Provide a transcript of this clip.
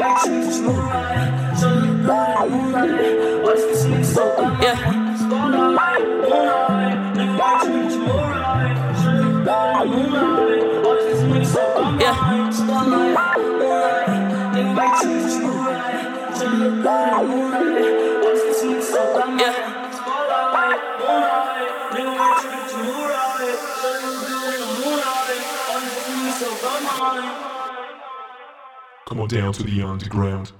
Yeah. Come on down to the underground.